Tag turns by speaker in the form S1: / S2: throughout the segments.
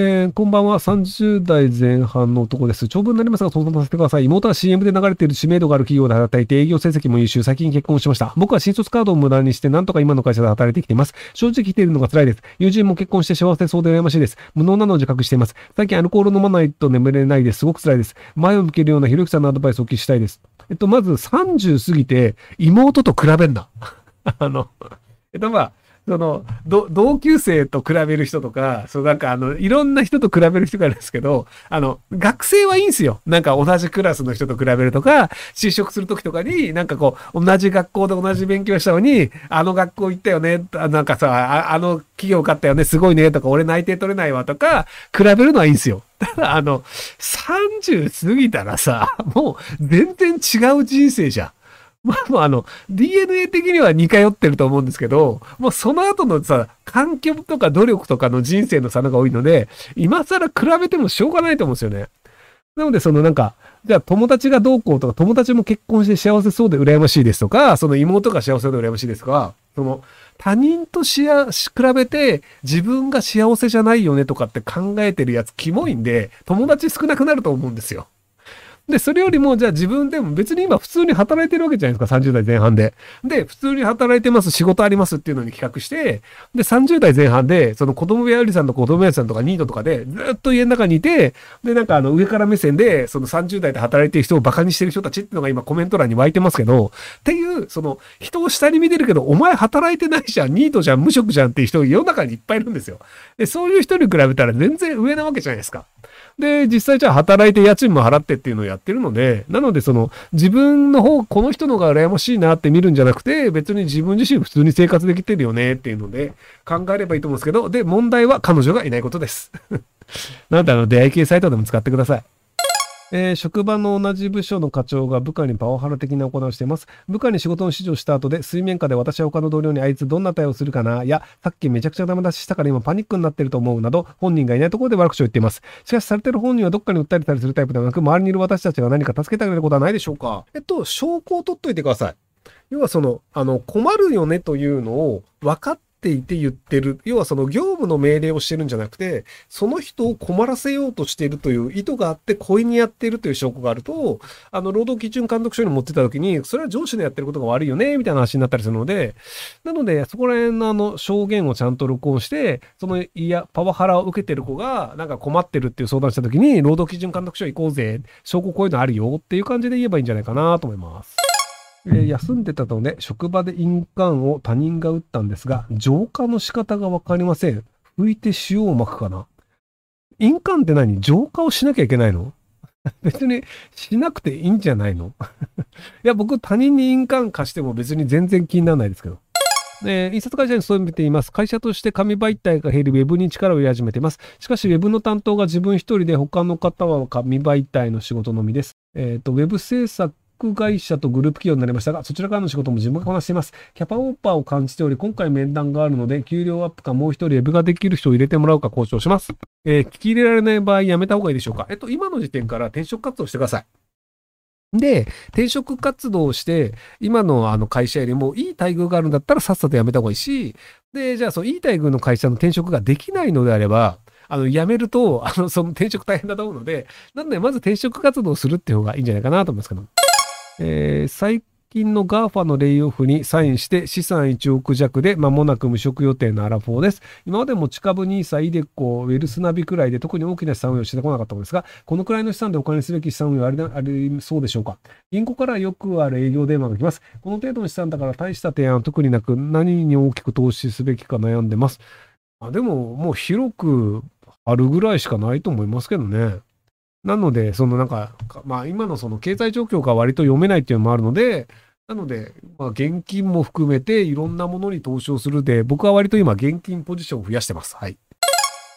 S1: えー、こんばんは。30代前半の男です。長文になりますが、相談させてください。妹は CM で流れている知名度がある企業で働いて営業成績も優秀、最近結婚しました。僕は新卒カードを無駄にして、なんとか今の会社で働いてきています。正直来ているのが辛いです。友人も結婚して幸せそうで羨ましいです。無能なのを自覚しています。最近アルコール飲まないと眠れないです。すごく辛いです。前を向けるようなひろゆきさんのアドバイスをお聞きしたいです。えっと、まず30過ぎて、妹と比べんな。あの、えっとまあ、その、ど同級生と比べる人とか、そうなんかあの、いろんな人と比べる人がいるんですけど、あの、学生はいいんすよ。なんか同じクラスの人と比べるとか、就職するときとかに、なんかこう、同じ学校で同じ勉強したのに、あの学校行ったよね、なんかさ、あの企業買ったよね、すごいね、とか、俺内定取れないわとか、比べるのはいいんすよ。ただ、あの、30過ぎたらさ、もう全然違う人生じゃん。まああの、DNA 的には似通ってると思うんですけど、もうその後のさ、環境とか努力とかの人生の差が多いので、今更比べてもしょうがないと思うんですよね。なので、そのなんか、じゃあ友達がどうこうとか、友達も結婚して幸せそうで羨ましいですとか、その妹が幸せそうで羨ましいですとか、その他人としや、比べて自分が幸せじゃないよねとかって考えてるやつキモいんで、友達少なくなると思うんですよ。で、それよりも、じゃあ自分でも別に今普通に働いてるわけじゃないですか、30代前半で。で、普通に働いてます、仕事ありますっていうのに企画して、で、30代前半で、その子供部屋売りさんとか子供部屋さんとかニートとかで、ずっと家の中にいて、で、なんかあの上から目線で、その30代で働いてる人を馬鹿にしてる人たちっていうのが今コメント欄に湧いてますけど、っていう、その人を下に見てるけど、お前働いてないじゃん、ニートじゃん、無職じゃんっていう人世の中にいっぱいいるんですよ。で、そういう人に比べたら全然上なわけじゃないですか。で、実際じゃあ働いて家賃も払ってっていうのをやってるので、なのでその自分の方、この人のが羨ましいなって見るんじゃなくて、別に自分自身普通に生活できてるよねっていうので考えればいいと思うんですけど、で、問題は彼女がいないことです。なのであの出会い系サイトでも使ってください。えー、職場の同じ部署の課長が部下にパワハラ的な行いをしています。部下に仕事の指示をした後で、水面下で私は他の同僚にあいつどんな対応するかな？や、さっきめちゃくちゃダメ出ししたから今パニックになってると思うなど、本人がいないところで悪口を言っています。しかし、されてる本人はどっかに訴えたりするタイプではなく、周りにいる私たちが何か助けてあげることはないでしょうか？えっと、証拠を取っといてください。要はその、あの、困るよねというのを分かっていて言ってる。要はその業務の命令をしてるんじゃなくて、その人を困らせようとしているという意図があって故意にやっているという証拠があると、あの、労働基準監督署に持ってた時に、それは上司のやってることが悪いよね、みたいな話になったりするので、なので、そこら辺のあの、証言をちゃんと録音して、その、いや、パワハラを受けてる子が、なんか困ってるっていう相談した時に、労働基準監督署行こうぜ、証拠こういうのあるよっていう感じで言えばいいんじゃないかなと思います。えー、休んでたので、職場で印鑑を他人が打ったんですが、浄化の仕方がわかりません。拭いて塩を巻くかな。印鑑って何？浄化をしなきゃいけないの？別にしなくていいんじゃないの？いや、僕他人に印鑑貸しても別に全然気にならないですけど。えー、印刷会社に勤めています。会社として紙媒体が減り、ウェブに力を入れ始めています。しかし、ウェブの担当が自分一人で、他の方は紙媒体の仕事のみです。えっ、ー、と、ウェブ制作会社とグループ企業になりましたが、そちらからの仕事も自分がこなしています。キャパオーパーを感じており、今回面談があるので、給料アップかもう一人ウェブができる人を入れてもらうか交渉します。えー、聞き入れられない場合、やめた方がいいでしょうか。えっと、今の時点から転職活動してください。で、転職活動をして、今のあの会社よりもいい待遇があるんだったらさっさと辞めた方がいいし、で、じゃあそのいい待遇の会社の転職ができないのであれば、あの、辞めると、あの、その転職大変だと思うので、なんで、まず転職活動をするっていう方がいいんじゃないかなと思いますけど。えー、最近の GAFA のレイオフにサインして資産1億弱で間もなく無職予定のアラフォーです。今まで持ち株 NISA、イデコ、ウェルスナビくらいで特に大きな資産運用してこなかったのですが、このくらいの資産でお金にすべき資産運用ありありそうでしょうか？銀行からよくある営業電話が来ます。この程度の資産だから大した提案は特になく何に大きく投資すべきか悩んでます。あでももう広くあるぐらいしかないと思いますけどね。なので、そのなんか、まあ今のその経済状況が割と読めないっていうのもあるので、なので、まあ現金も含めていろんなものに投資をするで、僕は割と今現金ポジションを増やしてます。はい。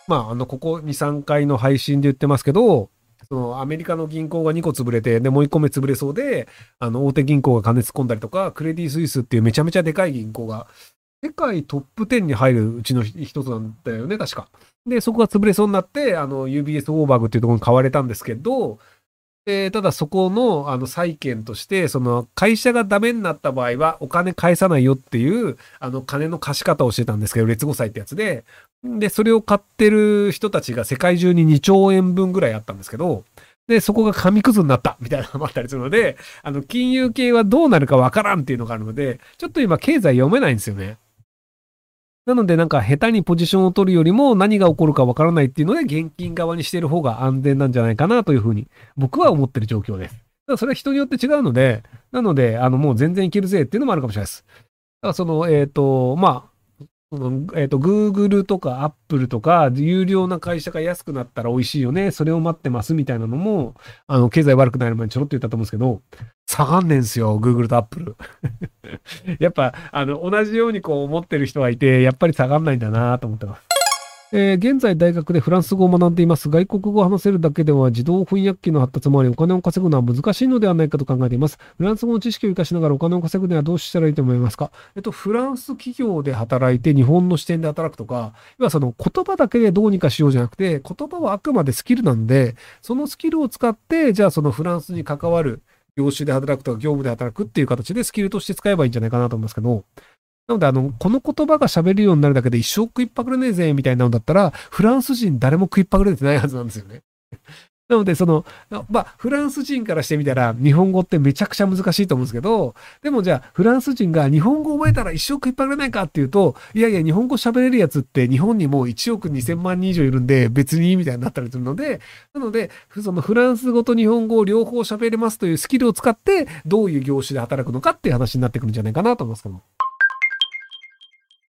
S1: まああの、ここ2、3回の配信で言ってますけど、そのアメリカの銀行が2個潰れて、で、もう1個目潰れそうで、あの、大手銀行が金突っ込んだりとか、クレディ・スイスっていうめちゃめちゃでかい銀行が、世界トップ10に入るうちの一つなんだよね、確か。で、そこが潰れそうになって、あの、UBS オーバーグっていうところに買われたんですけど、で、ただそこの、あの、債権として、その、会社がダメになった場合は、お金返さないよっていう、あの、金の貸し方をしてたんですけど、劣後債ってやつで、で、それを買ってる人たちが世界中に2兆円分ぐらいあったんですけど、で、そこが紙くずになったみたいなのもあったりするので、あの、金融系はどうなるかわからんっていうのがあるので、ちょっと今経済読めないんですよね。なのでなんか下手にポジションを取るよりも何が起こるかわからないっていうので現金側にしている方が安全なんじゃないかなというふうに僕は思ってる状況です。だそれは人によって違うので、なので、あのもう全然いけるぜっていうのもあるかもしれないです。だからその、えっ、ー、と、まあ、えっ、ー、と、グーグルとかアップルとか、有料な会社が安くなったら美味しいよね。それを待ってますみたいなのも、あの、経済悪くなる前にちょろっと言ったと思うんですけど、下がんねんすよ、グーグルとアップル。やっぱ、あの、同じようにこう思ってる人がいて、やっぱり下がんないんだなと思ってます。えー、現在大学でフランス語を学んでいます。外国語を話せるだけでは自動翻訳機の発達もありお金を稼ぐのは難しいのではないかと考えています。フランス語の知識を活かしながらお金を稼ぐにはどうしたらいいと思いますか？えっと、フランス企業で働いて日本の視点で働くとか、要はその言葉だけでどうにかしようじゃなくて、言葉はあくまでスキルなんで、そのスキルを使って、じゃあそのフランスに関わる業種で働くとか業務で働くっていう形でスキルとして使えばいいんじゃないかなと思いますけど、なので、あの、この言葉が喋れるようになるだけで一生食いっぱぐれねえぜ、みたいなのだったら、フランス人誰も食いっぱぐれてないはずなんですよね。なので、その、まあ、フランス人からしてみたら、日本語ってめちゃくちゃ難しいと思うんですけど、でもじゃあ、フランス人が日本語覚えたら一生食いっぱぐれないかっていうと、いやいや、日本語喋れるやつって日本にもう1億2000万人以上いるんで、別にいいみたいになったりするので、なので、そのフランス語と日本語を両方喋れますというスキルを使って、どういう業種で働くのかっていう話になってくるんじゃないかなと思いますけども。